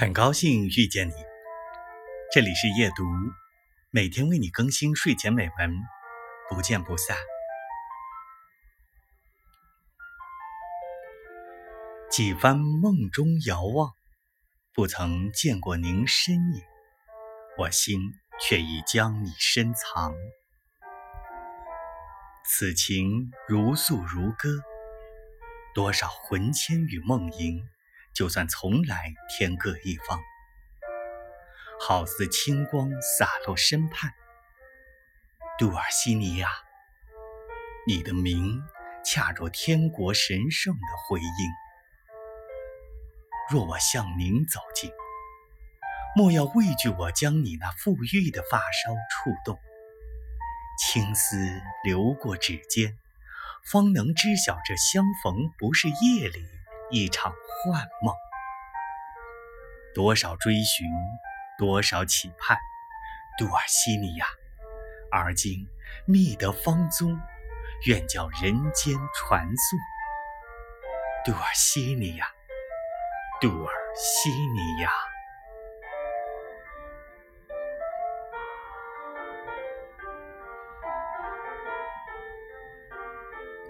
很高兴遇见你，这里是夜读，每天为你更新睡前美文，不见不散。几番梦中遥望，不曾见过您身影，我心却已将你深藏。此情如诉如歌，多少魂牵与梦萦。就算从来天各一方，好似清光洒落身畔。杜尔西尼亚，你的名恰若天国神圣的回应。若我向您走近，莫要畏惧我将你那馥郁的发梢触动。青丝流过指尖，方能知晓这相逢不是夜里。一场幻梦，多少追寻，多少期盼，杜尔西尼亚，而今觅得芳踪，愿叫人间传颂。杜尔西尼亚，杜尔西尼亚。